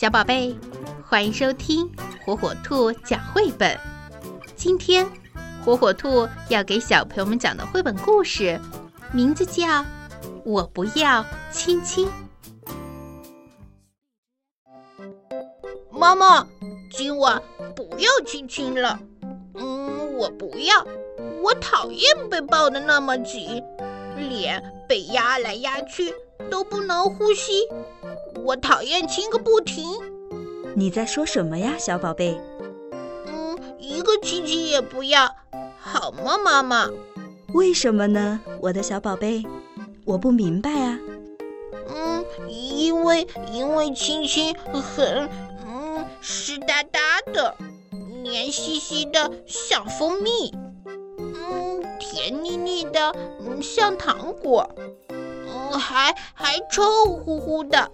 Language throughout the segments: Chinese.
小宝贝，欢迎收听火火兔讲绘本。今天，火火兔要给小朋友们讲的绘本故事，名字叫《我不要亲亲》。妈妈，今晚不要亲亲了。嗯，我不要，我讨厌被抱得那么紧，脸被压来压去都不能呼吸。我讨厌亲个不停。你在说什么呀，小宝贝？嗯，一个亲亲也不要，好吗，妈妈？为什么呢，我的小宝贝？我不明白啊。嗯，因为因为亲亲很嗯湿哒哒的，黏兮兮的像蜂蜜，嗯甜腻腻的嗯像糖果，嗯还还臭乎乎的。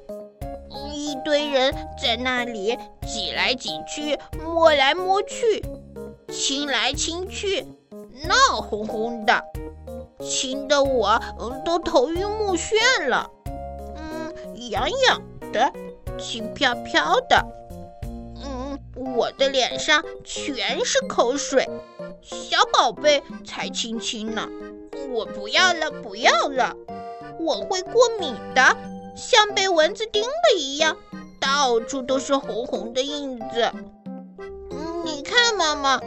一堆人在那里挤来挤去，摸来摸去，亲来亲去，闹哄哄的，亲得我都头晕目眩了。嗯，痒痒的，轻飘飘的。嗯，我的脸上全是口水。小宝贝才亲亲呢，我不要了，不要了，我会过敏的。像被蚊子叮了一样，到处都是红红的印子。嗯，你看，妈妈，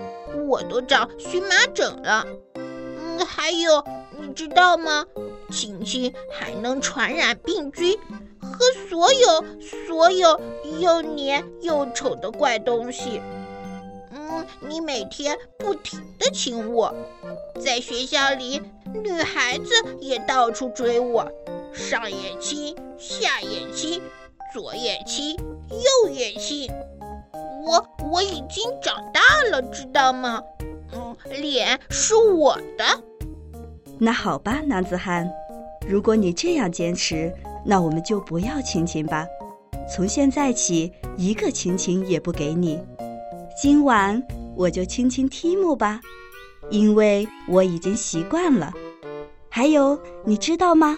我都长荨麻疹了。嗯，还有，你知道吗？亲亲还能传染病菌和所有所有又黏又丑的怪东西。嗯，你每天不停地亲我，在学校里，女孩子也到处追我。上也亲，下也亲，左也亲，右也亲。我我已经长大了，知道吗？嗯，脸是我的。那好吧，男子汉，如果你这样坚持，那我们就不要亲亲吧。从现在起，一个亲亲也不给你。今晚我就亲亲提姆吧，因为我已经习惯了。还有，你知道吗？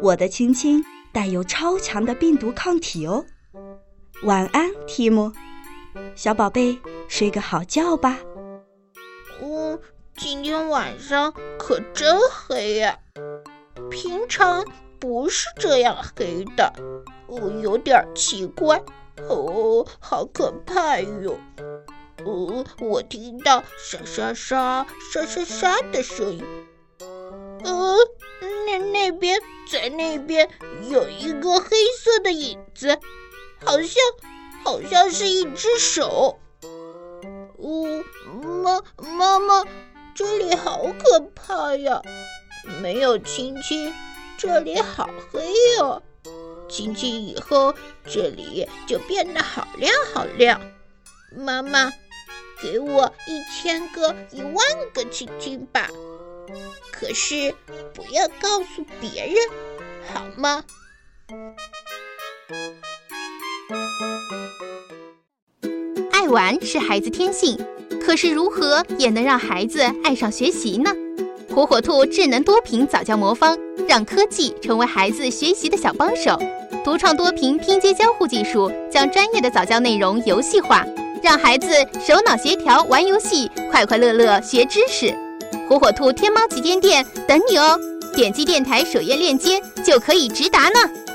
我的亲亲带有超强的病毒抗体哦。晚安，提姆，小宝贝，睡个好觉吧。嗯，今天晚上可真黑呀，平常不是这样黑的，哦，有点奇怪，哦，好可怕哟。哦，我听到沙沙沙沙沙沙的声音。呃，那边。在那边有一个黑色的影子，好像好像是一只手。呜，妈妈妈，这里好可怕呀！没有亲亲，这里好黑哦。亲亲以后，这里就变得好亮好亮。妈妈，给我一千个、一万个亲亲吧。可是不要告诉别人，好吗？爱玩是孩子天性，可是如何也能让孩子爱上学习呢？火火兔智能多屏早教魔方，让科技成为孩子学习的小帮手。独创多屏拼接交互技术，将专业的早教内容游戏化，让孩子手脑协调玩游戏，快快乐乐学知识。火火兔天猫旗舰店等你哦！点击电台首页链接就可以直达呢。